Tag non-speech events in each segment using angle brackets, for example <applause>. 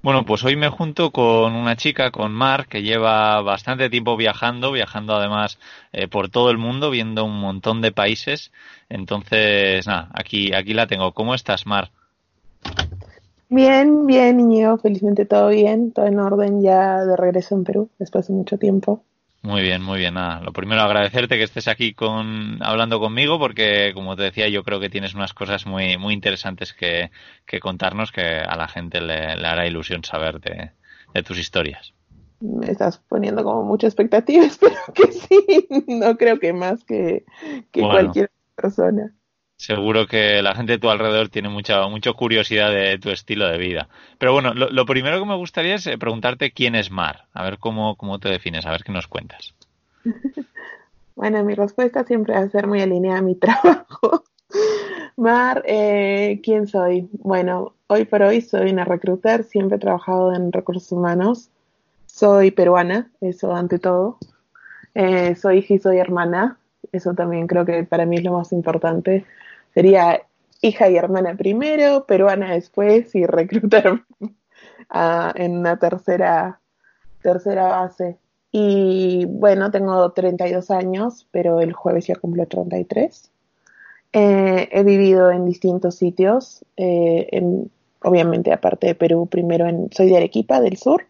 Bueno, pues hoy me junto con una chica, con Mar, que lleva bastante tiempo viajando, viajando además eh, por todo el mundo, viendo un montón de países. Entonces, nada, aquí, aquí la tengo. ¿Cómo estás, Mar? Bien, bien, niño, felizmente todo bien, todo en orden ya de regreso en Perú después de mucho tiempo. Muy bien, muy bien. Nada, lo primero agradecerte que estés aquí con, hablando conmigo porque, como te decía, yo creo que tienes unas cosas muy, muy interesantes que, que contarnos que a la gente le, hará ilusión saber de, tus historias. Me estás poniendo como mucha expectativa, <laughs> espero que sí. No creo que más que, que cualquier persona seguro que la gente de tu alrededor tiene mucha, mucha curiosidad de tu estilo de vida. Pero bueno, lo, primero que me gustaría es eh, preguntarte quién es Mar, a ver cómo, cómo te defines, a ver qué nos cuentas. <laughs> bueno, mi respuesta siempre va a ser muy alineada a mi <laughs> trabajo. Mar, eh, ¿quién soy? Bueno, hoy por hoy soy una recruiter, siempre he trabajado en recursos humanos. Soy peruana, eso ante todo. Eh, soy hija y soy hermana, eso también creo que para mí es lo más importante sería hija y hermana primero, peruana después y reclutar <laughs> en una tercera, tercera base. Y bueno, tengo 32 años, pero el jueves ya cumplo 33. Eh, he vivido en distintos sitios, eh, obviamente aparte de Perú, primero en, soy de Arequipa, del sur.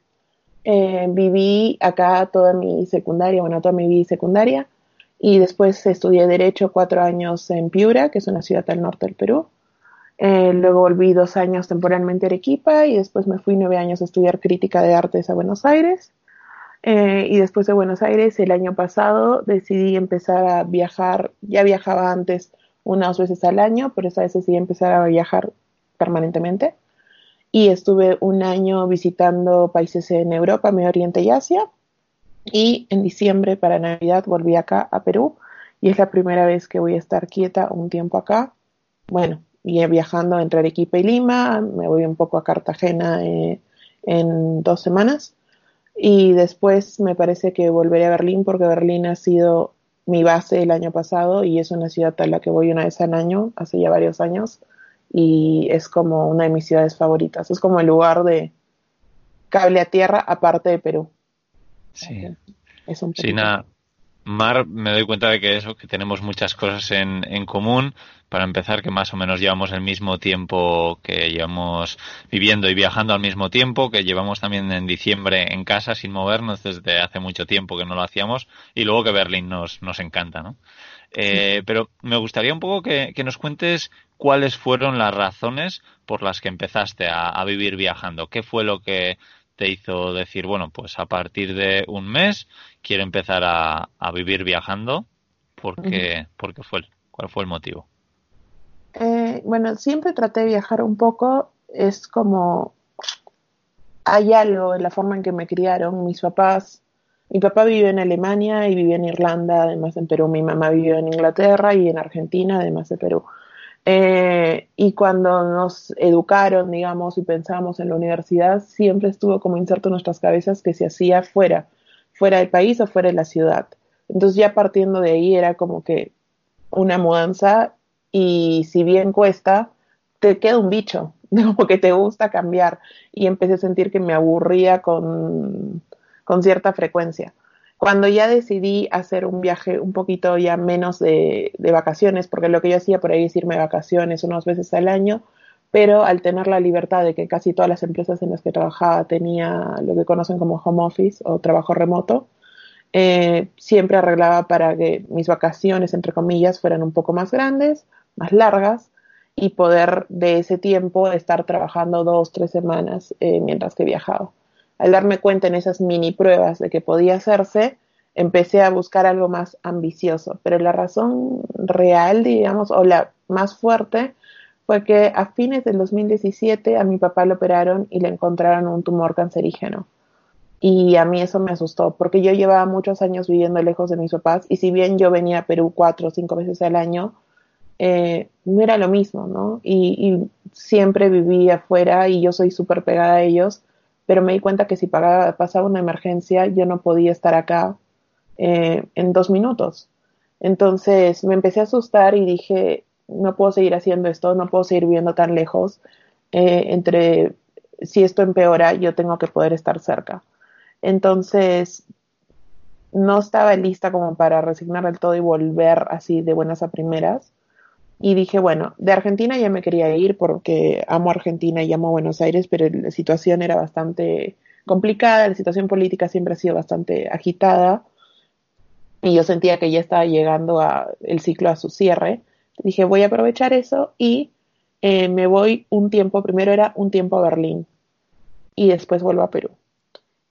Eh, viví acá toda mi secundaria, bueno, toda mi vida secundaria y después estudié Derecho cuatro años en Piura, que es una ciudad al norte del Perú. Eh, luego volví dos años temporalmente a Arequipa y después me fui nueve años a estudiar crítica de artes a Buenos Aires. Eh, y después de Buenos Aires, el año pasado, decidí empezar a viajar. Ya viajaba antes una o dos veces al año, pero esa vez decidí empezar a viajar permanentemente. Y estuve un año visitando países en Europa, Medio Oriente y Asia. Y en diciembre, para Navidad, volví acá a Perú y es la primera vez que voy a estar quieta un tiempo acá. Bueno, y viajando entre Arequipa y Lima, me voy un poco a Cartagena eh, en dos semanas y después me parece que volveré a Berlín porque Berlín ha sido mi base el año pasado y es una ciudad a la que voy una vez al año, hace ya varios años, y es como una de mis ciudades favoritas. Es como el lugar de cable a tierra aparte de Perú. Sí. Es un nada. Mar, me doy cuenta de que eso, que tenemos muchas cosas en, en común. Para empezar, que más o menos llevamos el mismo tiempo que llevamos viviendo y viajando al mismo tiempo, que llevamos también en diciembre en casa sin movernos desde hace mucho tiempo que no lo hacíamos, y luego que Berlín nos, nos encanta, ¿no? Eh, pero me gustaría un poco que, que, nos cuentes cuáles fueron las razones por las que empezaste a, a vivir viajando. ¿Qué fue lo que te hizo decir, bueno, pues a partir de un mes quiero empezar a, vivir viajando? porque porque fue, ¿Cuál fue el motivo? Eh, bueno, siempre traté de viajar un poco. Es como hay algo en la forma en que me criaron mis papás. Mi papá vive en Alemania y vive en Irlanda, además en Perú. Mi mamá vivió en Inglaterra y en Argentina, además de Perú. Eh, y cuando nos educaron, digamos, y pensábamos en la universidad, siempre estuvo como inserto en nuestras cabezas que se hacía fuera, fuera del país o fuera de la ciudad. Entonces ya partiendo de ahí era como que una mudanza y si bien cuesta, te queda un bicho, <laughs> como que te gusta cambiar y empecé a sentir que me aburría con, con cierta frecuencia. Cuando ya decidí hacer un viaje un poquito ya menos de, vacaciones, porque lo que yo hacía por ahí es irme de vacaciones unas veces al año, pero al tener la libertad de que casi todas las empresas en las que trabajaba tenía lo que conocen como home office o trabajo remoto, eh, siempre arreglaba para que mis vacaciones, entre comillas, fueran un poco más grandes, más largas, y poder de ese tiempo estar trabajando dos, tres semanas eh, mientras que viajaba. Al darme cuenta en esas mini pruebas de que podía hacerse, empecé a buscar algo más ambicioso, pero la razón real, digamos, o la más fuerte, fue que a fines del 2017 a mi papá lo operaron y le encontraron un tumor cancerígeno. Y a mí eso me asustó, porque yo llevaba muchos años viviendo lejos de mis papás y si bien yo venía a Perú cuatro o cinco veces al año, eh, no era lo mismo, ¿no? Y, siempre viví afuera y yo soy súper pegada a ellos, pero me di cuenta que si pasaba una emergencia yo no podía estar acá eh, en dos minutos. Entonces me empecé a asustar y dije, no puedo seguir haciendo esto, no puedo seguir viviendo tan lejos. Eh, entre si esto empeora, yo tengo que poder estar cerca. Entonces, no estaba lista como para resignar del todo y volver así de buenas a primeras. Y dije, bueno, de Argentina ya me quería ir porque amo Argentina y amo Buenos Aires, pero la situación era bastante complicada, la situación política siempre ha sido bastante agitada y yo sentía que ya estaba llegando a, el ciclo a su cierre. Dije, voy a aprovechar eso y eh, me voy un tiempo, primero era un tiempo a Berlín y después vuelvo a Perú.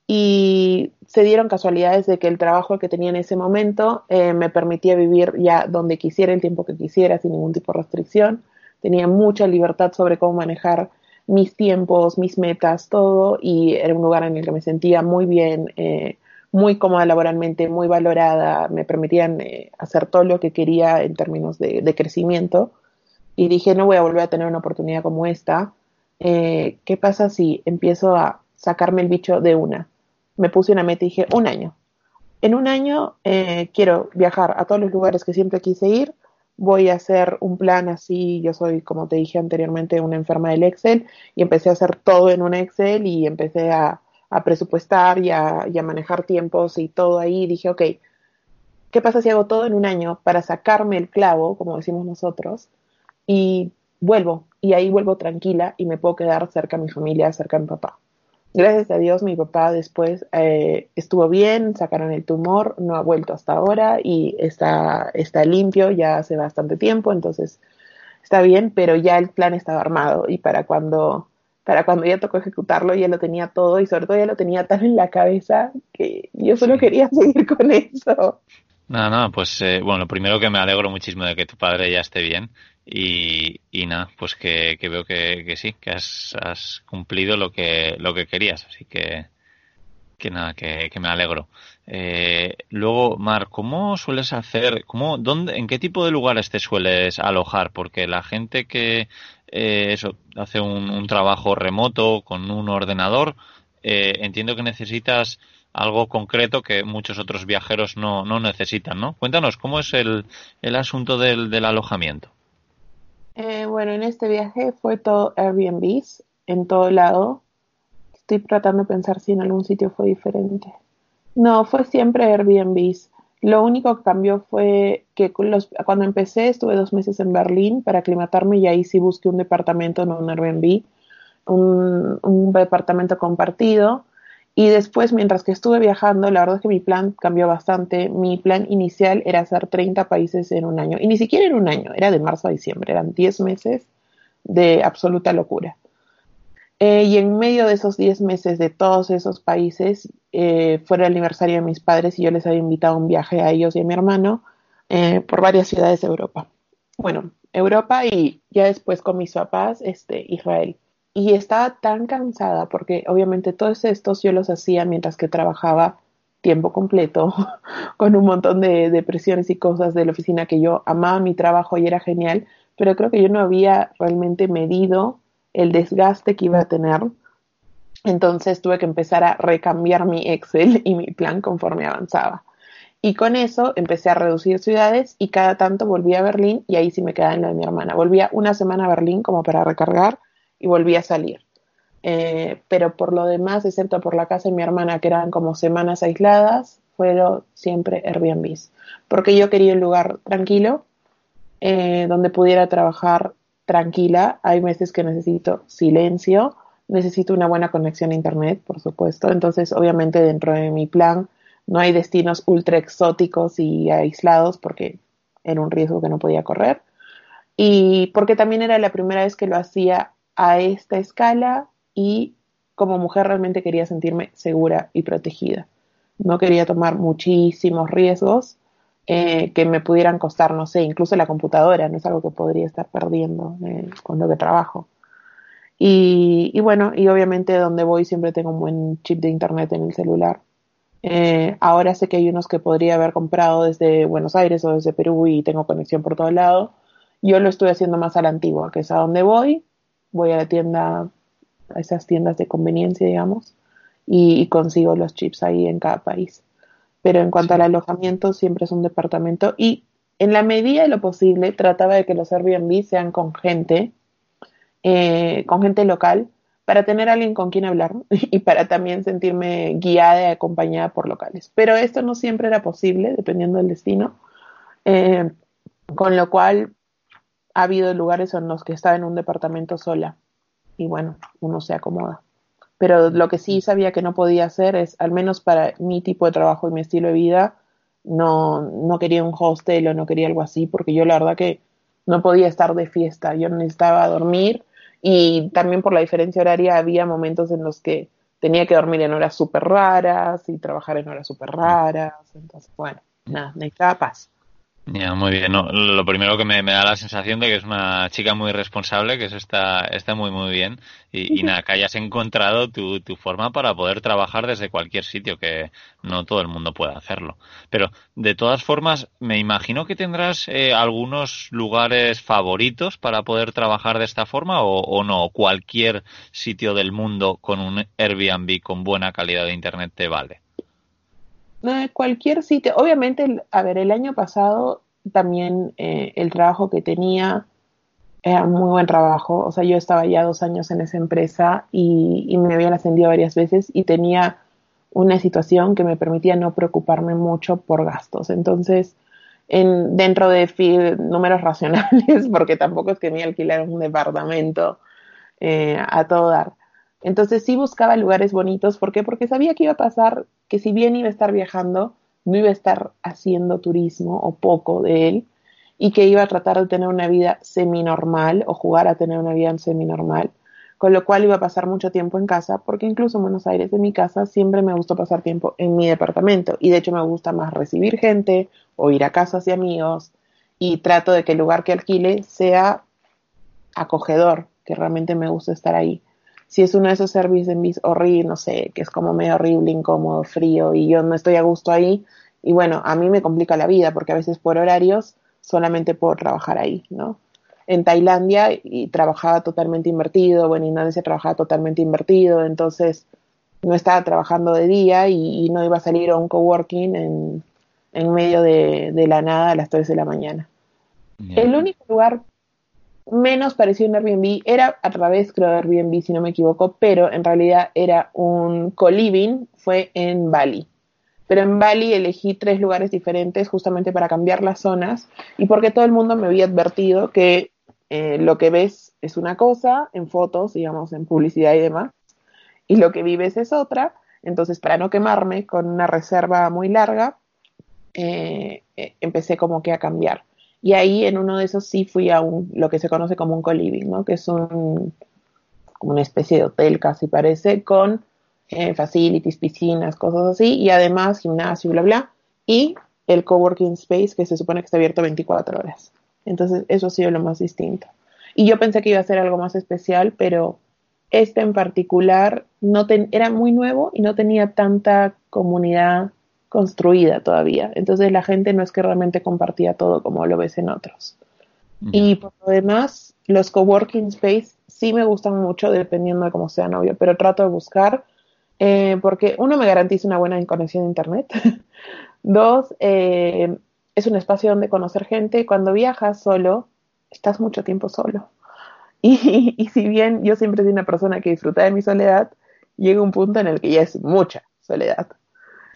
Y se dieron casualidades de que el trabajo que tenía en ese momento eh, me permitía vivir ya donde quisiera, el tiempo que quisiera, sin ningún tipo de restricción. Tenía mucha libertad sobre cómo manejar mis tiempos, mis metas, todo, y era un lugar en el que me sentía muy bien, eh, muy cómoda laboralmente, muy valorada, me permitían eh, hacer todo lo que quería en términos de, crecimiento. Y dije, no voy a volver a tener una oportunidad como esta. ¿Qué pasa si empiezo a sacarme el bicho de una? Me puse una meta y dije, un año. En un año eh, quiero viajar a todos los lugares que siempre quise ir. Voy a hacer un plan así. Yo soy, como te dije anteriormente, una enferma del Excel y empecé a hacer todo en un Excel y empecé a, a presupuestar y a, manejar tiempos y todo ahí. dije, ok, ¿qué pasa si hago todo en un año para sacarme el clavo, como decimos nosotros, y vuelvo? Y ahí vuelvo tranquila y me puedo quedar cerca a mi familia, cerca a mi papá. Gracias a Dios, mi papá después eh, estuvo bien, sacaron el tumor, no ha vuelto hasta ahora y está, está limpio ya hace bastante tiempo, entonces está bien, pero ya el plan estaba armado y para cuando para cuando ya tocó ejecutarlo ya lo tenía todo y sobre todo ya lo tenía tan en la cabeza que yo solo quería <laughs> seguir con eso. Nada, nada, pues eh, bueno, lo primero que me alegro muchísimo de que tu padre ya esté bien y, y nada, pues que, veo que, que, sí, que has, has, cumplido lo que, lo que querías, así que, que nada, que, que me alegro. Eh, luego, Mar, ¿cómo sueles hacer, cómo, dónde, en qué tipo de lugares te sueles alojar? Porque la gente que eh, eso, hace un, trabajo remoto con un ordenador, eh, entiendo que necesitas algo concreto que muchos otros viajeros no, no necesitan, ¿no? Cuéntanos, ¿cómo es el, el asunto del, del alojamiento? Eh, bueno, en este viaje fue todo Airbnb, en todo lado. Estoy tratando de pensar si en algún sitio fue diferente. No, fue siempre Airbnb. Lo único que cambió fue que cuando empecé estuve dos meses en Berlín para aclimatarme y ahí sí busqué un departamento, no un Airbnb, un, un departamento compartido. Y después, mientras que estuve viajando, la verdad es que mi plan cambió bastante. Mi plan inicial era hacer 30 países en un año. Y ni siquiera en un año, era de marzo a diciembre. Eran 10 meses de absoluta locura. Eh, y en medio de esos 10 meses de todos esos países, eh, fue el aniversario de mis padres y yo les había invitado a un viaje a ellos y a mi hermano eh, por varias ciudades de Europa. Bueno, Europa y ya después con mis papás, este, Israel. Y estaba tan cansada porque obviamente todos estos yo los hacía mientras que trabajaba tiempo completo, <laughs> con un montón de depresiones y cosas de la oficina que yo amaba mi trabajo y era genial, pero creo que yo no había realmente medido el desgaste que iba a tener. Entonces tuve que empezar a recambiar mi Excel y mi plan conforme avanzaba. Y con eso empecé a reducir ciudades y cada tanto volví a Berlín y ahí sí me quedaba en la de mi hermana. Volvía una semana a Berlín como para recargar y volví a salir. Eh, pero por lo demás, excepto por la casa de mi hermana, que eran como semanas aisladas, fueron siempre Airbnb. Porque yo quería un lugar tranquilo, eh, donde pudiera trabajar tranquila. Hay meses que necesito silencio, necesito una buena conexión a Internet, por supuesto. Entonces, obviamente, dentro de mi plan no hay destinos ultra exóticos y aislados porque era un riesgo que no podía correr. Y porque también era la primera vez que lo hacía a esta escala y como mujer realmente quería sentirme segura y protegida. No quería tomar muchísimos riesgos eh, que me pudieran costar, no sé, incluso la computadora, no es algo que podría estar perdiendo eh, con lo que trabajo. Y, bueno, y obviamente donde voy siempre tengo un buen chip de internet en el celular. Eh, ahora sé que hay unos que podría haber comprado desde Buenos Aires o desde Perú y tengo conexión por todo lado. Yo lo estoy haciendo más a la antigua, que es a donde voy. Voy a la tienda, a esas tiendas de conveniencia, digamos, y, consigo los chips ahí en cada país. Pero en cuanto al alojamiento, siempre es un departamento y en la medida de lo posible trataba de que los Airbnb sean con gente, eh, con gente local, para tener alguien con quien hablar <laughs> y para también sentirme guiada y acompañada por locales. Pero esto no siempre era posible, dependiendo del destino, eh, con lo cual ha habido lugares en los que estaba en un departamento sola y bueno, uno se acomoda. Pero lo que sí sabía que no podía hacer es, al menos para mi tipo de trabajo y mi estilo de vida, no, no quería un hostel o no quería algo así, porque yo la verdad que no podía estar de fiesta, yo necesitaba dormir y también por la diferencia horaria había momentos en los que tenía que dormir en horas súper raras y trabajar en horas súper raras, entonces bueno, nada, necesitaba paz. Ya, muy bien. lo primero que me, da la sensación de que es una chica muy responsable, que eso está, está muy, muy bien. Y, nada, que hayas encontrado tu, tu forma para poder trabajar desde cualquier sitio, que no todo el mundo puede hacerlo. Pero, de todas formas, me imagino que tendrás eh, algunos lugares favoritos para poder trabajar de esta forma o, o no. Cualquier sitio del mundo con un Airbnb con buena calidad de Internet te vale cualquier sitio. Obviamente, a ver, el año pasado también eh, el trabajo que tenía era muy buen trabajo. O sea, yo estaba ya dos años en esa empresa y, me habían ascendido varias veces y tenía una situación que me permitía no preocuparme mucho por gastos. Entonces, en, dentro de números racionales, <laughs> porque tampoco es que me alquilaron un departamento eh, a todo dar. Entonces sí buscaba lugares bonitos. ¿Por qué? Porque sabía que iba a pasar que si bien iba a estar viajando, no iba a estar haciendo turismo o poco de él y que iba a tratar de tener una vida semi-normal o jugar a tener una vida semi-normal, con lo cual iba a pasar mucho tiempo en casa, porque incluso en Buenos Aires, en mi casa, siempre me gustó pasar tiempo en mi departamento y de hecho me gusta más recibir gente o ir a casas de amigos y trato de que el lugar que alquile sea acogedor, que realmente me gusta estar ahí si es uno de esos servicios horrible, no sé, que es como medio horrible, incómodo, frío y yo no estoy a gusto ahí, y bueno, a mí me complica la vida porque a veces por horarios solamente puedo trabajar ahí, ¿no? En Tailandia y trabajaba totalmente invertido, o en Indonesia trabajaba totalmente invertido, entonces no estaba trabajando de día y, no iba a salir a un coworking en, en medio de, de, la nada a las 3 de la mañana. El único lugar menos parecido a un Airbnb, era a través, creo, de Airbnb, si no me equivoco, pero en realidad era un co-living, fue en Bali. Pero en Bali elegí tres lugares diferentes justamente para cambiar las zonas y porque todo el mundo me había advertido que eh, lo que ves es una cosa en fotos, digamos, en publicidad y demás, y lo que vives es otra. Entonces, para no quemarme con una reserva muy larga, eh, eh, empecé como que a cambiar. Y ahí en uno de esos sí fui a un, lo que se conoce como un co-living, ¿no? Que es un, como una especie de hotel casi parece, con eh, facilities, piscinas, cosas así, y además gimnasio, bla, bla, y el coworking space que se supone que está abierto 24 horas. Entonces eso ha sido lo más distinto. Y yo pensé que iba a ser algo más especial, pero este en particular no era muy nuevo y no tenía tanta comunidad construida todavía. Entonces la gente no es que realmente compartía todo como lo ves en otros. Y por lo demás, los coworking space sí me gustan mucho dependiendo de cómo sea novio, pero trato de buscar eh, porque uno me garantiza una buena conexión a internet. <laughs> Dos, eh, es un espacio donde conocer gente. Cuando viajas solo, estás mucho tiempo solo. <laughs> Y, y si bien yo siempre soy una persona que disfruta de mi soledad, llega un punto en el que ya es mucha soledad.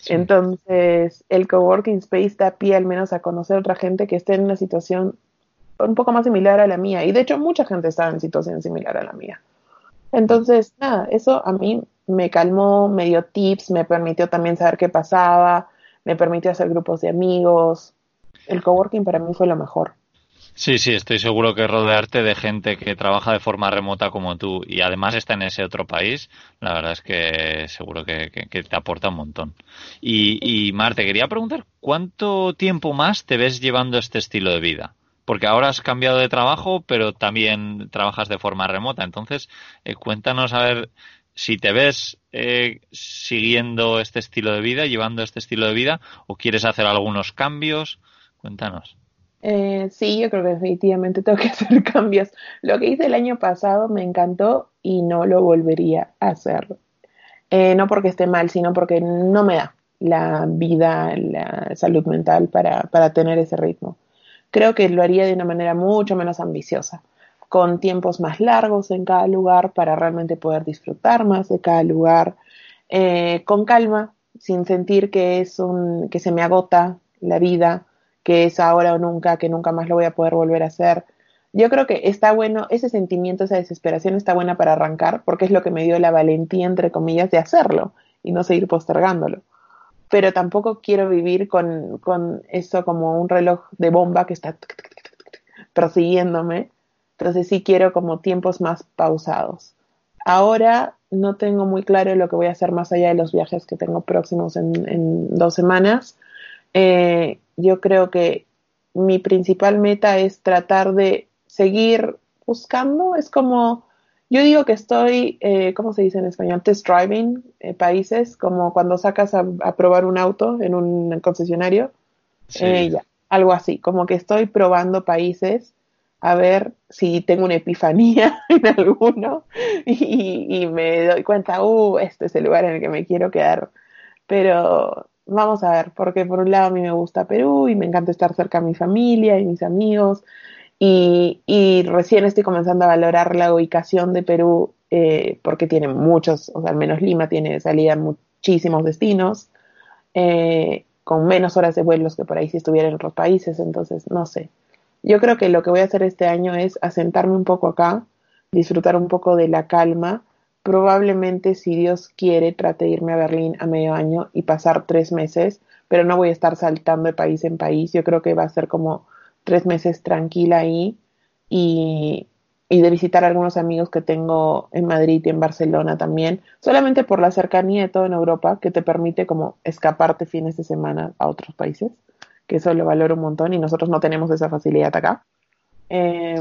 Entonces, el coworking space da pie al menos a conocer a otra gente que esté en una situación un poco más similar a la mía. Y de hecho, mucha gente está en situación similar a la mía. Entonces, nada, eso a mí me calmó, me dio tips, me permitió también saber qué pasaba. me permitió hacer grupos de amigos. El coworking para mí fue lo mejor. Sí, sí, estoy seguro que rodearte de gente que trabaja de forma remota como tú y además está en ese otro país, la verdad es que seguro que, te aporta un montón. Y, y Mar, te quería preguntar, ¿cuánto tiempo más te ves llevando este estilo de vida? Porque ahora has cambiado de trabajo, pero también trabajas de forma remota. Entonces, eh, cuéntanos a ver si te ves eh, siguiendo este estilo de vida, llevando este estilo de vida, o quieres hacer algunos cambios. Cuéntanos. Eh, sí, yo creo que definitivamente tengo que <laughs> hacer cambios. Lo que hice el año pasado me encantó y no lo volvería a hacer. Eh, no porque esté mal, sino porque no me da la vida, la salud mental para, para tener ese ritmo. Creo que lo haría de una manera mucho menos ambiciosa, con tiempos más largos en cada lugar para realmente poder disfrutar más de cada lugar, eh, con calma, sin sentir que es un, que se me agota la vida, que es ahora o nunca, que nunca más lo voy a poder volver a hacer. Yo creo que está bueno, ese sentimiento, esa desesperación está buena para arrancar, porque es lo que me dio la valentía, entre comillas, de hacerlo y no seguir postergándolo. Pero tampoco quiero vivir con, con eso como un reloj de bomba que está persiguiéndome. Entonces sí quiero como tiempos más pausados. Ahora no tengo muy claro lo que voy a hacer más allá de los viajes que tengo próximos en, en dos semanas. Eh, yo creo que mi principal meta es tratar de seguir buscando. Es como, yo digo que estoy, eh, ¿cómo se dice en español? Test driving eh, países, como cuando sacas a, probar un auto en un concesionario. Eh, algo así, como que estoy probando países a ver si tengo una epifanía <laughs> en alguno y, y, me doy cuenta, uh, este es el lugar en el que me quiero quedar. Pero vamos a ver, porque por un lado a mí me gusta Perú y me encanta estar cerca de mi familia y mis amigos y, y recién estoy comenzando a valorar la ubicación de Perú eh, porque tiene muchos, o sea, al menos Lima tiene salida en muchísimos destinos, eh, con menos horas de vuelos que por ahí si estuviera en otros países, entonces no sé. Yo creo que lo que voy a hacer este año es asentarme un poco acá, disfrutar un poco de la calma Probablemente, si Dios quiere, trate de irme a Berlín a medio año y pasar tres meses, pero no voy a estar saltando de país en país. Yo creo que va a ser como tres meses tranquila ahí y, y de visitar a algunos amigos que tengo en Madrid y en Barcelona también, solamente por la cercanía de todo en Europa, que te permite como escaparte fines de semana a otros países, que eso lo valoro un montón y nosotros no tenemos esa facilidad acá. Eh,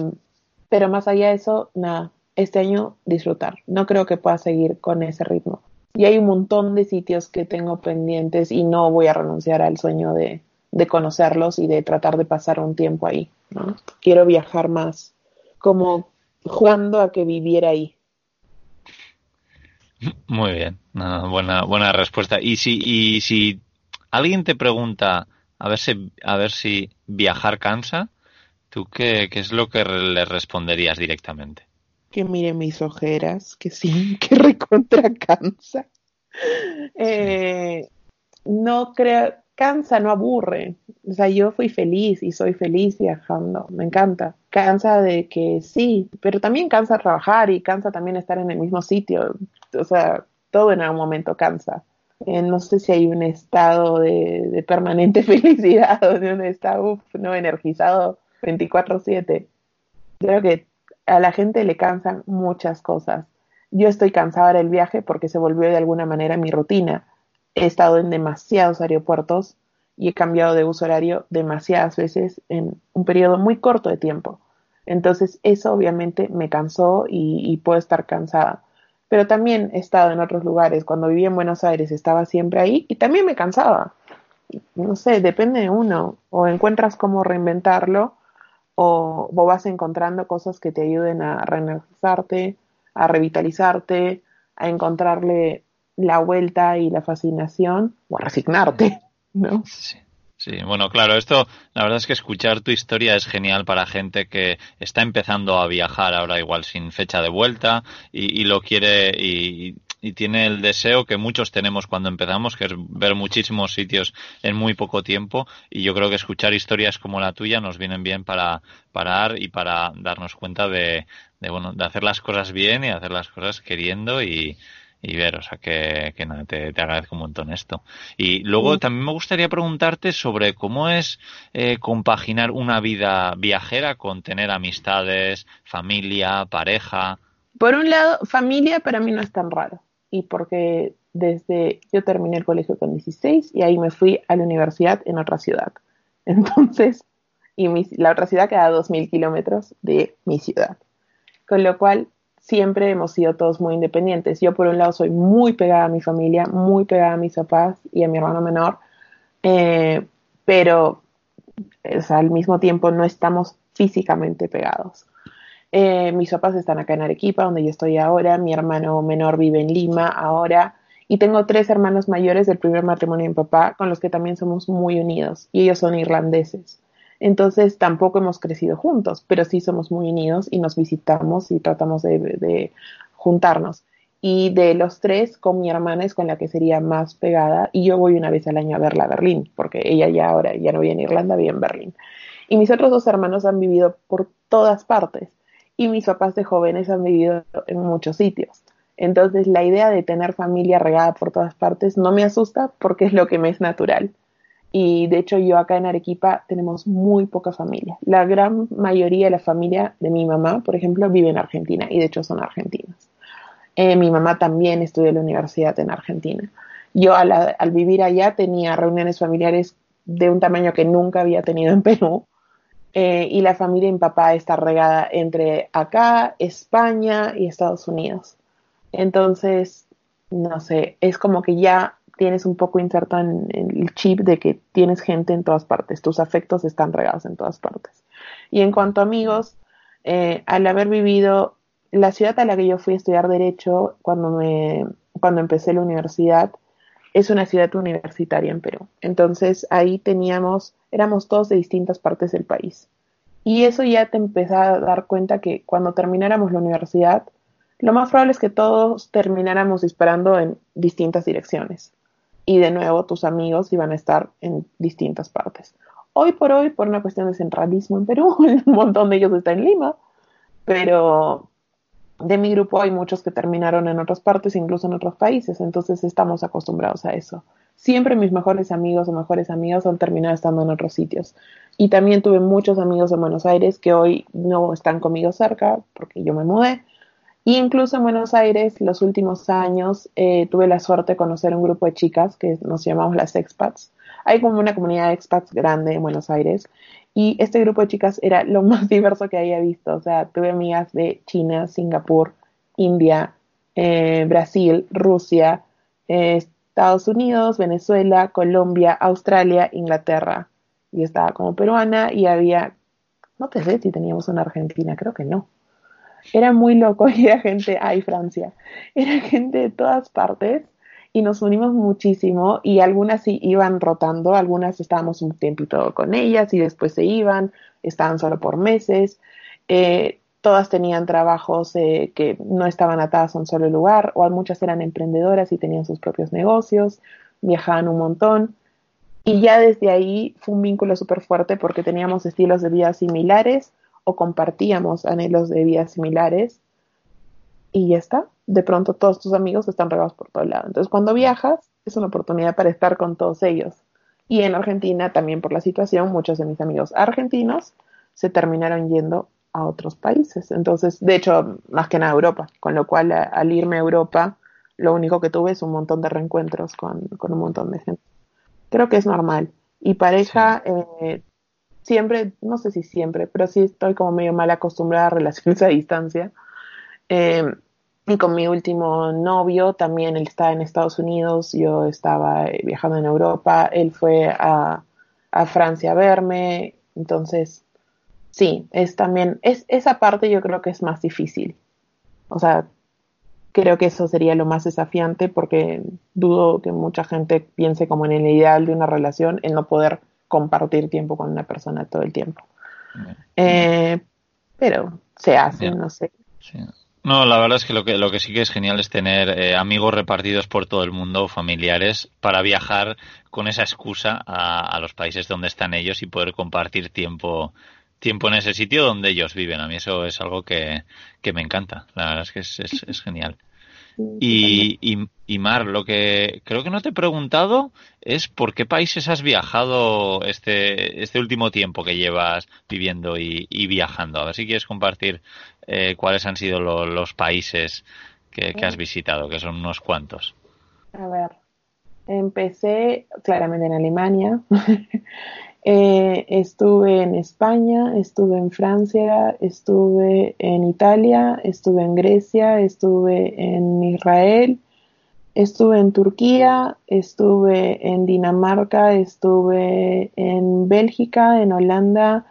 pero más allá de eso, nada, este año disfrutar. No creo que pueda seguir con ese ritmo. Y hay un montón de sitios que tengo pendientes y no voy a renunciar al sueño de, conocerlos y de tratar de pasar un tiempo ahí. Quiero viajar más, como jugando a que viviera ahí. Muy bien, buena, buena respuesta. Y si, y si alguien te pregunta a ver si, a ver si viajar cansa, ¿tú qué, qué es lo que le responderías directamente? Que mire mis ojeras, que sí, <laughs> que recontra cansa. Eh, no creo, cansa, no aburre. O sea, yo fui feliz y soy feliz viajando, me encanta. Cansa de que sí, pero también cansa trabajar y cansa también estar en el mismo sitio. O sea, todo en algún momento cansa. Eh, no sé si hay un estado de, de permanente <laughs> felicidad o de un estado no energizado 24/7. Creo que a la gente le cansan muchas cosas. Yo estoy cansada del viaje porque se volvió de alguna manera mi rutina. He estado en demasiados aeropuertos y he cambiado de uso horario demasiadas veces en un periodo muy corto de tiempo. Entonces eso obviamente me cansó y, y puedo estar cansada. Pero también he estado en otros lugares. Cuando vivía en Buenos Aires estaba siempre ahí y también me cansaba. No sé, depende de uno. O encuentras cómo reinventarlo o, vas encontrando cosas que te ayuden a reenergizarte, a revitalizarte, a encontrarle la vuelta y la fascinación o a resignarte, ¿no? Sí. Sí, bueno, claro, esto, la verdad es que escuchar tu historia es genial para gente que está empezando a viajar ahora igual sin fecha de vuelta y, y lo quiere y, y tiene el deseo que muchos tenemos cuando empezamos, que es ver muchísimos sitios en muy poco tiempo. Y yo creo que escuchar historias como la tuya nos vienen bien para parar y para darnos cuenta de, de bueno, de hacer las cosas bien y hacer las cosas queriendo y, y ver, o sea que, que nada, te, agradezco un montón esto. Y luego también me gustaría preguntarte sobre cómo es eh, compaginar una vida viajera con tener amistades, familia, pareja. Por un lado, familia para mí no es tan raro. Y porque desde yo terminé el colegio con 16 y ahí me fui a la universidad en otra ciudad. <laughs> Entonces, y la otra ciudad queda a 2.000 kilómetros de mi ciudad. Con lo cual, siempre hemos sido todos muy independientes. Yo por un lado soy muy pegada a mi familia, muy pegada a mis papás y a mi hermano menor, eh, pero al mismo tiempo no estamos físicamente pegados. Eh, mis papás están acá en Arequipa, donde yo estoy ahora, mi hermano menor vive en Lima ahora, y tengo tres hermanos mayores del primer matrimonio de mi papá, con los que también somos muy unidos, y ellos son irlandeses. Entonces tampoco hemos crecido juntos, pero sí somos muy unidos y nos visitamos y tratamos de, juntarnos. Y de los tres, con mi hermana es con la que sería más pegada y yo voy una vez al año a verla a Berlín, porque ella ya ahora ya no vive en Irlanda, vive en Berlín. Y mis otros dos hermanos han vivido por todas partes y mis papás de jóvenes han vivido en muchos sitios. Entonces la idea de tener familia regada por todas partes no me asusta porque es lo que me es natural. Y de hecho yo acá en Arequipa tenemos muy poca familia. La gran mayoría de la familia de mi mamá, por ejemplo, vive en Argentina y de hecho son argentinos. Eh, mi mamá también estudió en la universidad en Argentina. Yo al, vivir allá tenía reuniones familiares de un tamaño que nunca había tenido en Perú. Eh, y la familia de mi papá está regada entre acá, España y Estados Unidos. Entonces, no sé, es como que ya tienes un poco inserto en, el chip de que tienes gente en todas partes, tus afectos están regados en todas partes. Y en cuanto a amigos, eh, al haber vivido la ciudad a la que yo fui a estudiar derecho cuando me cuando empecé la universidad es una ciudad universitaria en Perú. Entonces ahí teníamos, éramos todos de distintas partes del país. Y eso ya te empezaba a dar cuenta que cuando termináramos la universidad, lo más probable es que todos termináramos disparando en distintas direcciones y de nuevo tus amigos iban a estar en distintas partes. Hoy por hoy, por una cuestión de centralismo en Perú, <laughs> un montón de ellos están en Lima, pero de mi grupo hay muchos que terminaron en otras partes, incluso en otros países, entonces estamos acostumbrados a eso. Siempre mis mejores amigos o mejores amigas han terminado estando en otros sitios. Y también tuve muchos amigos en Buenos Aires que hoy no están conmigo cerca porque yo me mudé, y incluso en Buenos Aires, los últimos años, eh, tuve la suerte de conocer un grupo de chicas que nos llamamos las expats. Hay como una comunidad de expats grande en Buenos Aires. Y este grupo de chicas era lo <laughs> más diverso que había visto. O sea, tuve amigas de China, Singapur, India, eh, Brasil, Rusia, eh, Estados Unidos, Venezuela, Colombia, Australia, Inglaterra. Y estaba como peruana y había, no te sé si teníamos una argentina, creo que no. Era muy loco <laughs> y era gente, ay Francia, era gente de todas partes y nos unimos muchísimo y algunas sí iban rotando, algunas estábamos un tiempito con ellas y después se iban, estaban solo por meses, eh, todas tenían trabajos eh, que no estaban atadas a un solo lugar o muchas eran emprendedoras y tenían sus propios negocios, viajaban un montón y ya desde ahí fue un vínculo súper fuerte porque teníamos estilos de vida similares o compartíamos anhelos de vida similares y ya está. De pronto todos tus amigos están regados por todo lado. Entonces cuando viajas es una oportunidad para estar con todos ellos. Y en Argentina también por la situación muchos de mis amigos argentinos se terminaron yendo a otros países. Entonces, de hecho, más que nada a Europa. Con lo cual al irme a Europa lo único que tuve es un montón de reencuentros con, con un montón de gente. Creo que es normal. Y pareja, eh, siempre, no sé si siempre, pero sí estoy como medio mal acostumbrada a relaciones <laughs> a distancia. Eh, y con mi último novio también, él estaba en Estados Unidos, yo estaba eh, viajando en Europa, él fue a, a Francia a verme, entonces sí, es también, es, esa parte yo creo que es más difícil. O sea, creo que eso sería lo más desafiante porque dudo que mucha gente piense como en el ideal de una relación, en no poder compartir tiempo con una persona todo el tiempo. Eh, pero se hace, no sé. No, la verdad es que lo que, lo que sí que es genial es tener eh, amigos repartidos por todo el mundo, familiares, para viajar con esa excusa a, los países donde están ellos y poder compartir tiempo, tiempo en ese sitio donde ellos viven. A mí eso es algo que, me encanta. La verdad es que es, es, genial. <laughs> Y, y, Mar, lo que creo que no te he preguntado es por qué países has viajado este, este último tiempo que llevas viviendo y, viajando. A ver si quieres compartir eh, cuáles han sido los países que, has visitado, que son unos cuantos. A ver, empecé claramente en Alemania. <laughs> Eh, estuve en España, estuve en Francia, estuve en Italia, estuve en Grecia, estuve en Israel, estuve en Turquía, estuve en Dinamarca, estuve en Bélgica, en Holanda,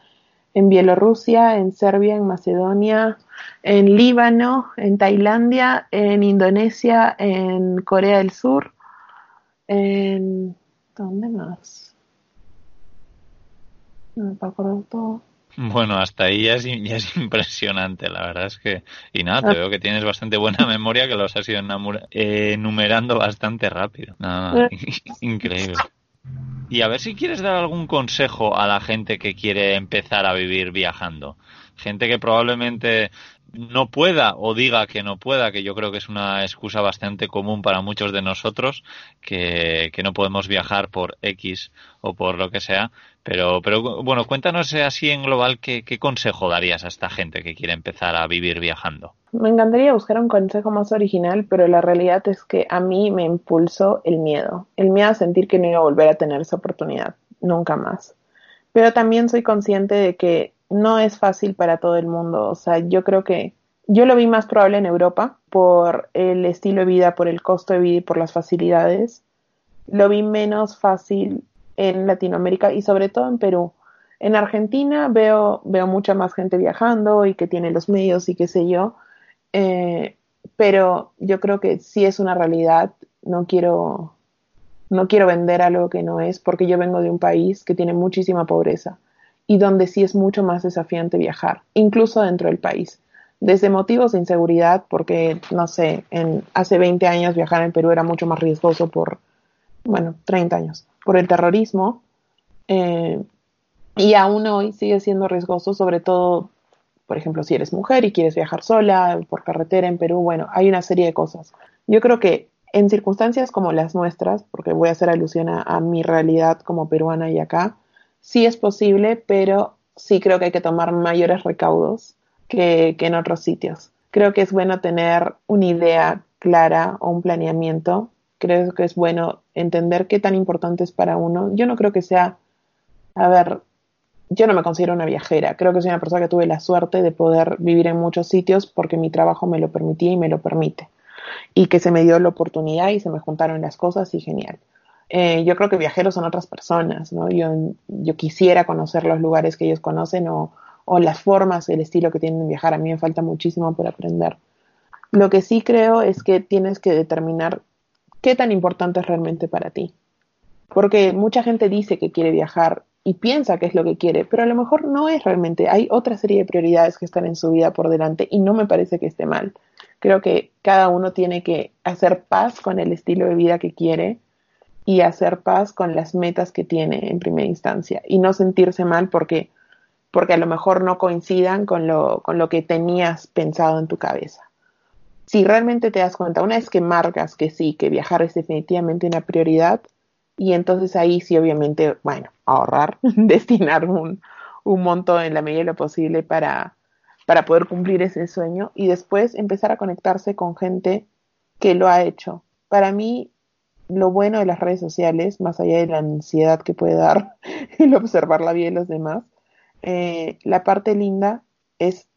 en Bielorrusia, en Serbia, en Macedonia, en Líbano, en Tailandia, en Indonesia, en Corea del Sur, en... ¿Dónde más? Bueno, hasta ahí <laughs> ya es, impresionante, la verdad es que... Y nada, te ah. veo que tienes bastante buena <laughs> memoria, que los has ido enumerando bastante rápido. Nada, ah. <laughs> increíble. Y a ver si quieres dar algún consejo a la gente que quiere empezar a vivir viajando. Gente que probablemente no pueda o diga que no pueda, que yo creo que es una excusa bastante común para muchos de nosotros, que, no podemos viajar por X o por lo que sea. Pero, pero bueno, cuéntanos así en global qué, qué consejo darías a esta gente que quiere empezar a vivir viajando. Me encantaría buscar un consejo más original, pero la realidad es que a mí me impulsó el miedo, el miedo a sentir que no iba a volver a tener esa oportunidad, nunca más. Pero también soy consciente de que no es fácil para todo el mundo. O sea, yo creo que yo lo vi más probable en Europa por el estilo de vida, por el costo de vida y por las facilidades. Lo vi menos fácil en Latinoamérica y sobre todo en Perú. En Argentina veo, veo mucha más gente viajando y que tiene los medios y qué sé yo. Eh, pero yo creo que sí es una realidad. No quiero, no quiero vender algo que no es porque yo vengo de un país que tiene muchísima pobreza y donde sí es mucho más desafiante viajar, incluso dentro del país. Desde motivos de inseguridad, porque, no sé, hace 20 años viajar en Perú era mucho más riesgoso por, bueno, 30 años, por el terrorismo. Eh, y aún hoy sigue siendo riesgoso, sobre todo, por ejemplo, si eres mujer y quieres viajar sola por carretera en Perú, bueno, hay una serie de cosas. Yo creo que en circunstancias como las nuestras, porque voy a hacer alusión a mi realidad como peruana y acá, sí es posible, pero sí creo que hay que tomar mayores recaudos que, en otros sitios. Creo que es bueno tener una idea clara o un planeamiento. Creo que es bueno entender qué tan importante es para uno. Yo no creo que sea, a ver, yo no me considero una viajera. Creo que soy una persona que tuve la suerte de poder vivir en muchos sitios porque mi trabajo me lo permitía y me lo permite. Y que se me dio la oportunidad y se me juntaron las cosas y genial. Eh, yo creo que viajeros son otras personas, ¿no? Yo, yo quisiera conocer los lugares que ellos conocen o, o las formas, el estilo que tienen de viajar. A mí me falta muchísimo por aprender. Lo que sí creo es que tienes que determinar qué tan importante es realmente para ti. Porque mucha gente dice que quiere viajar y piensa que es lo que quiere, pero a lo mejor no es realmente. Hay otra serie de prioridades que están en su vida por delante y no me parece que esté mal. Creo que cada uno tiene que hacer paz con el estilo de vida que quiere y hacer paz con las metas que tiene en primera instancia y no sentirse mal porque, porque a lo mejor no coincidan con lo, con lo que tenías pensado en tu cabeza. Si realmente te das cuenta, una vez que marcas que sí, que viajar es definitivamente una prioridad, y entonces ahí sí, obviamente, bueno, ahorrar, <laughs> destinar un, un monto en la medida de lo posible para, para poder cumplir ese sueño y después empezar a conectarse con gente que lo ha hecho. Para mí, lo bueno de las redes sociales, más allá de la ansiedad que puede dar <laughs> el observar la vida de los demás, eh, la parte linda es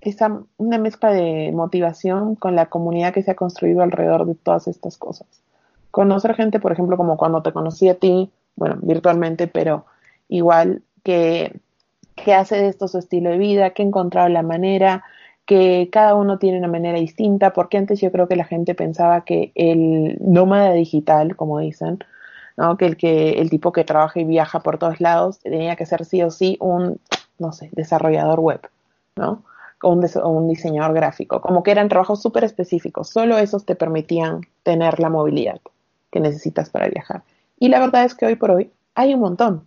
esa, una mezcla de motivación con la comunidad que se ha construido alrededor de todas estas cosas. Conocer gente, por ejemplo, como cuando te conocí a ti, bueno, virtualmente, pero igual que, que hace de esto su estilo de vida, que ha encontrado la manera, que cada uno tiene una manera distinta, porque antes yo creo que la gente pensaba que el nómada digital, como dicen, ¿no? que el que el tipo que trabaja y viaja por todos lados tenía que ser sí o sí un, no sé, desarrollador web, ¿no? Un, un diseñador gráfico, como que eran trabajos súper específicos, solo esos te permitían tener la movilidad que necesitas para viajar. Y la verdad es que hoy por hoy hay un montón.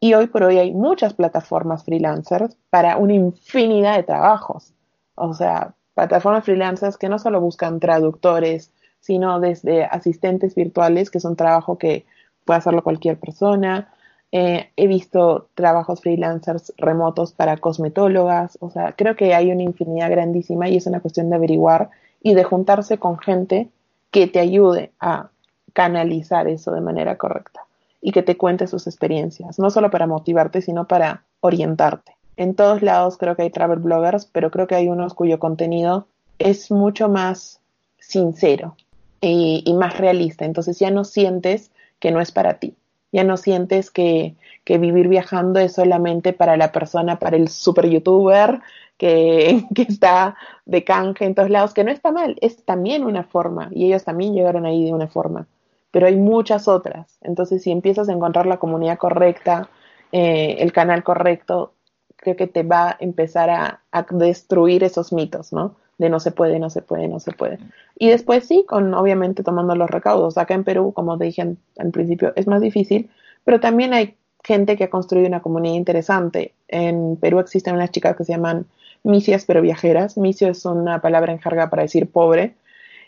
Y hoy por hoy hay muchas plataformas freelancers para una infinidad de trabajos. O sea, plataformas freelancers que no solo buscan traductores, sino desde asistentes virtuales, que es un trabajo que puede hacerlo cualquier persona. Eh, he visto trabajos freelancers remotos para cosmetólogas, o sea, creo que hay una infinidad grandísima y es una cuestión de averiguar y de juntarse con gente que te ayude a canalizar eso de manera correcta y que te cuente sus experiencias, no solo para motivarte, sino para orientarte. En todos lados creo que hay travel bloggers, pero creo que hay unos cuyo contenido es mucho más sincero y, más realista. Entonces ya no sientes que no es para ti. Ya no sientes que, que vivir viajando es solamente para la persona, para el super youtuber que, <laughs> que, está de canje en todos lados, que no está mal, es también una forma y ellos también llegaron ahí de una forma, pero hay muchas otras. Entonces, si empiezas a encontrar la comunidad correcta, eh, el canal correcto, creo que te va a empezar a, a destruir esos mitos, ¿no? de no se puede, no se puede, no se puede. Y después sí, con obviamente tomando los recaudos. Acá en Perú, como te dije al principio, es más difícil, pero también hay gente que ha construido una comunidad interesante. En Perú existen unas chicas que se llaman misias pero viajeras. Misio es una palabra en jerga para decir pobre.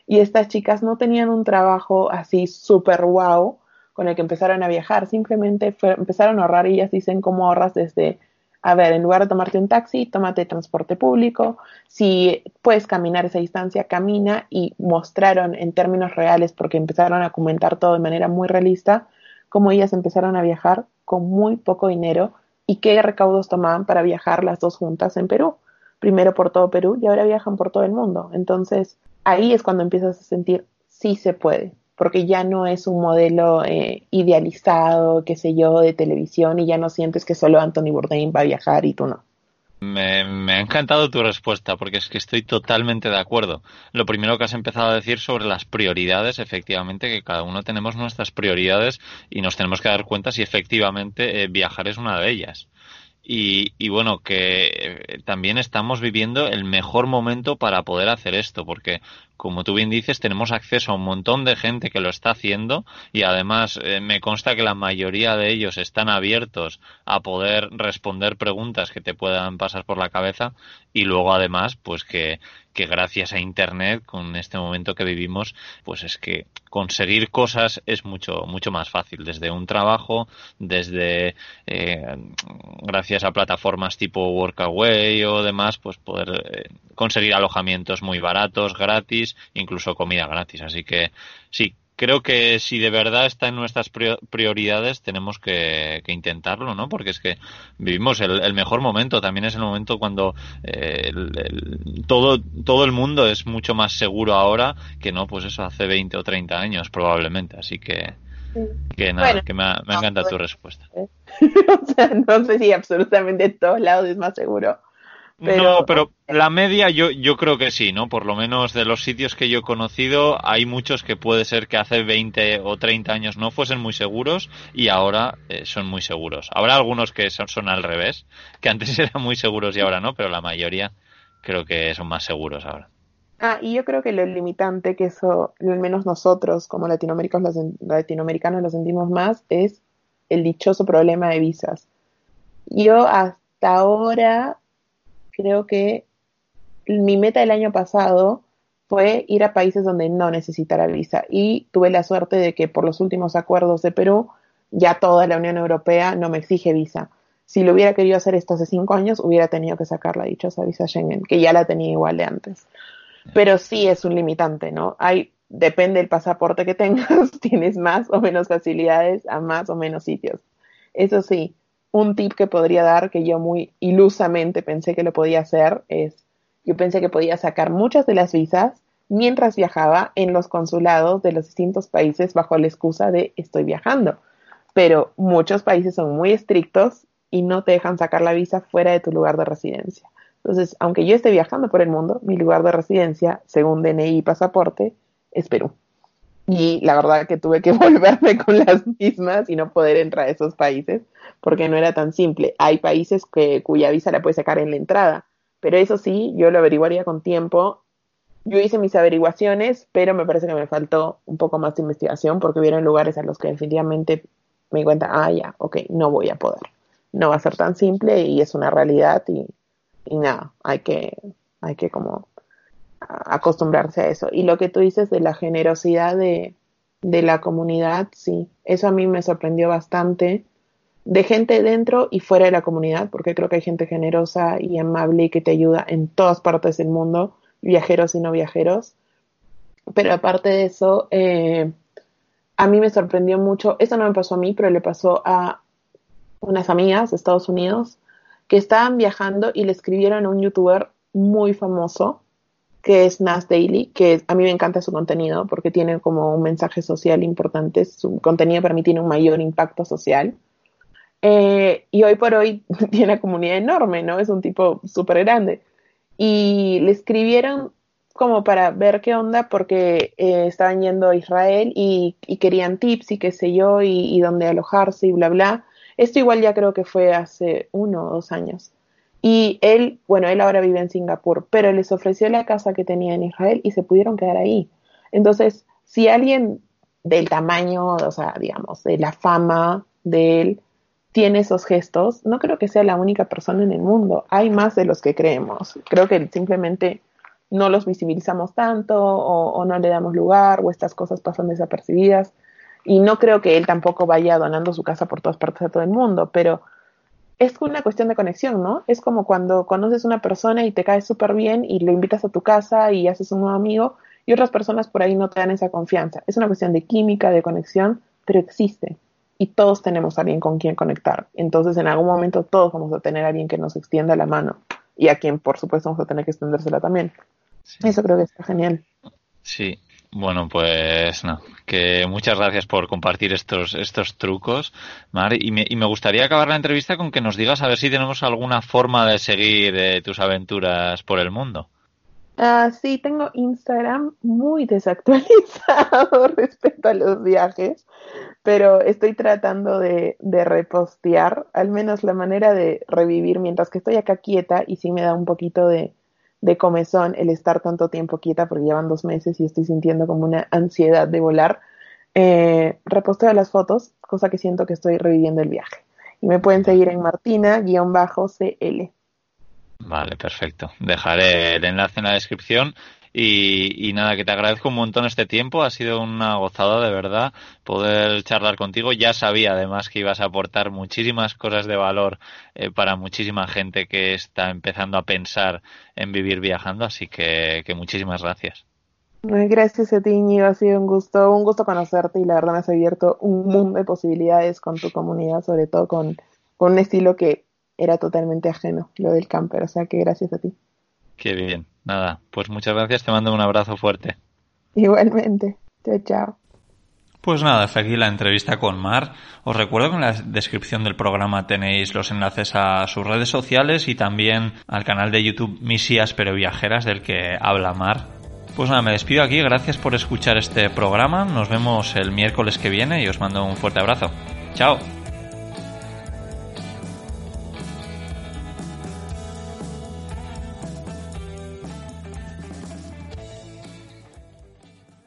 Y estas chicas no tenían un trabajo así súper wow con el que empezaron a viajar, simplemente empezaron a ahorrar y ellas dicen cómo ahorras desde a ver, en lugar de tomarte un taxi, tómate transporte público. Si puedes caminar esa distancia, camina y mostraron en términos reales, porque empezaron a comentar todo de manera muy realista, cómo ellas empezaron a viajar con muy poco dinero y qué recaudos tomaban para viajar las dos juntas en Perú. Primero por todo Perú y ahora viajan por todo el mundo. Entonces, ahí es cuando empiezas a sentir, sí se puede, porque ya no es un modelo eh, idealizado, qué sé yo, de televisión y ya no sientes que solo Anthony Bourdain va a viajar y tú no. Me, me, ha encantado tu respuesta porque es que estoy totalmente de acuerdo. Lo primero que has empezado a decir sobre las prioridades, efectivamente, que cada uno tenemos nuestras prioridades y nos tenemos que dar cuenta si efectivamente eh, viajar es una de ellas. Y, y, bueno, que eh, también estamos viviendo el mejor momento para poder hacer esto, porque como tú bien dices, tenemos acceso a un montón de gente que lo está haciendo y además eh, me consta que la mayoría de ellos están abiertos a poder responder preguntas que te puedan pasar por la cabeza y luego además pues que, que gracias a internet con este momento que vivimos pues es que conseguir cosas es mucho mucho más fácil. Desde un trabajo desde eh, gracias a plataformas tipo Workaway o demás pues poder eh, conseguir alojamientos muy baratos gratis incluso comida gratis. Así que sí creo que si de verdad está en nuestras prioridades tenemos que, intentarlo, ¿no? Porque es que vivimos el, mejor momento, también es el momento cuando eh, todo, todo el mundo es mucho más seguro ahora que no, pues eso, hace 20 o 30 años probablemente, así que... Que nada, que me, encanta tu respuesta. <laughs> o sea, no sé si absolutamente en todos lados es más seguro, no, pero la media yo, yo creo que sí, ¿no? Por lo menos de los sitios que yo he conocido, hay muchos que puede ser que hace 20 o 30 años no fuesen muy seguros y ahora eh, son muy seguros. Habrá algunos que son, son al revés, que antes <laughs> eran muy seguros y ahora no, pero la mayoría creo que son más seguros ahora. Ah, y yo creo que lo limitante que eso, al menos nosotros como latinoamericanos, latinoamericanos lo sentimos más, es el dichoso problema de visas. Yo hasta ahora creo que mi meta del año pasado fue ir a países donde no necesitara visa y tuve la suerte de que por los últimos acuerdos de Perú ya toda la Unión Europea no me exige visa. Si lo hubiera querido hacer esto hace cinco años, hubiera tenido que sacar la dichosa visa Schengen, que ya la tenía igual de antes. Pero sí es un limitante, ¿no? Hay, depende del pasaporte que tengas, <laughs> tienes más o menos facilidades a más o menos sitios. Eso sí, un tip que podría dar, que yo muy ilusamente pensé que lo podía hacer, es, yo pensé que podía sacar muchas de las visas mientras viajaba en los consulados de los distintos países bajo la excusa de estoy viajando. Pero muchos países son muy estrictos y no te dejan sacar la visa fuera de tu lugar de residencia. Entonces, aunque yo esté viajando por el mundo, mi lugar de residencia, según DNI y pasaporte, es Perú. Y la verdad que tuve que <laughs> volverme con las mismas y no poder entrar a esos países porque no era tan simple. Hay países que, cuya visa la puedes sacar en la entrada, pero eso sí, yo lo averiguaría con tiempo. Yo hice mis averiguaciones, pero me parece que me faltó un poco más de investigación porque hubieron lugares a los que definitivamente me di cuenta, ah, ya, ok, no voy a poder. No va a ser tan simple y es una realidad y, y nada, hay que, hay que como acostumbrarse a eso. Y lo que tú dices de la generosidad de, de la comunidad, sí, eso a mí me sorprendió bastante de gente dentro y fuera de la comunidad, porque creo que hay gente generosa y amable y que te ayuda en todas partes del mundo, viajeros y no viajeros. Pero aparte de eso, eh, a mí me sorprendió mucho, eso no me pasó a mí, pero le pasó a unas amigas de Estados Unidos que estaban viajando y le escribieron a un youtuber muy famoso que es Nas Daily, que a mí me encanta su contenido porque tiene como un mensaje social importante, su contenido para mí tiene un mayor impacto social. Eh, y hoy por hoy <laughs> tiene una comunidad enorme, ¿no? Es un tipo súper grande. Y le escribieron como para ver qué onda porque eh, estaban yendo a Israel y, querían tips y qué sé yo y, y dónde alojarse y bla, bla. Esto igual ya creo que fue hace uno o dos años. Y él, bueno, él ahora vive en Singapur, pero les ofreció la casa que tenía en Israel y se pudieron quedar ahí. Entonces, si alguien del tamaño, o sea, digamos, de la fama de él, tiene esos gestos, no creo que sea la única persona en el mundo. Hay más de los que creemos. Creo que simplemente no los visibilizamos tanto o, no le damos lugar o estas cosas pasan desapercibidas. Y no creo que él tampoco vaya donando su casa por todas partes a todo el mundo, pero es una cuestión de conexión, ¿no? Es como cuando conoces a una persona y te cae súper bien y lo invitas a tu casa y haces un nuevo amigo y otras personas por ahí no te dan esa confianza. Es una cuestión de química, de conexión, pero existe. Y todos tenemos a alguien con quien conectar. Entonces, en algún momento todos vamos a tener a alguien que nos extienda la mano y a quien, por supuesto, vamos a tener que extendérsela también. Eso creo que está genial. Sí, bueno, pues no, que muchas gracias por compartir estos, estos trucos, Mar, y me, y me gustaría acabar la entrevista con que nos digas a ver si tenemos alguna forma de seguir eh, tus aventuras por el mundo. Ah, sí, tengo Instagram muy desactualizado <laughs> respecto a los viajes, pero estoy tratando de, de repostear, al menos la manera de revivir mientras que estoy acá quieta y sí me da un poquito de, de comezón el estar tanto tiempo quieta porque llevan dos meses y estoy sintiendo como una ansiedad de volar. Eh, reposteo las fotos, cosa que siento que estoy reviviendo el viaje. Y me pueden seguir en martina-cl. Vale, perfecto. Dejaré el enlace en la descripción y, nada, que te agradezco un montón este tiempo. Ha sido una gozada, de verdad, poder charlar contigo. Ya sabía, además, que ibas a aportar muchísimas cosas de valor eh, para muchísima gente que está empezando a pensar en vivir viajando. Así que, que muchísimas gracias. Gracias a ti, Íñigo. Ha sido un gusto, un gusto conocerte y la verdad me has abierto un mundo de posibilidades con tu comunidad, sobre todo con, con un estilo que era totalmente ajeno, lo del camper. O sea que gracias a ti. Qué bien. Nada, pues muchas gracias. Te mando un abrazo fuerte. Igualmente. Chao, chao. Pues nada, hasta aquí la entrevista con Mar. Os recuerdo que en la descripción del programa tenéis los enlaces a sus redes sociales y también al canal de YouTube Misías pero Viajeras del que habla Mar. Pues nada, me despido aquí. Gracias por escuchar este programa. Nos vemos el miércoles que viene y os mando un fuerte abrazo. Chao.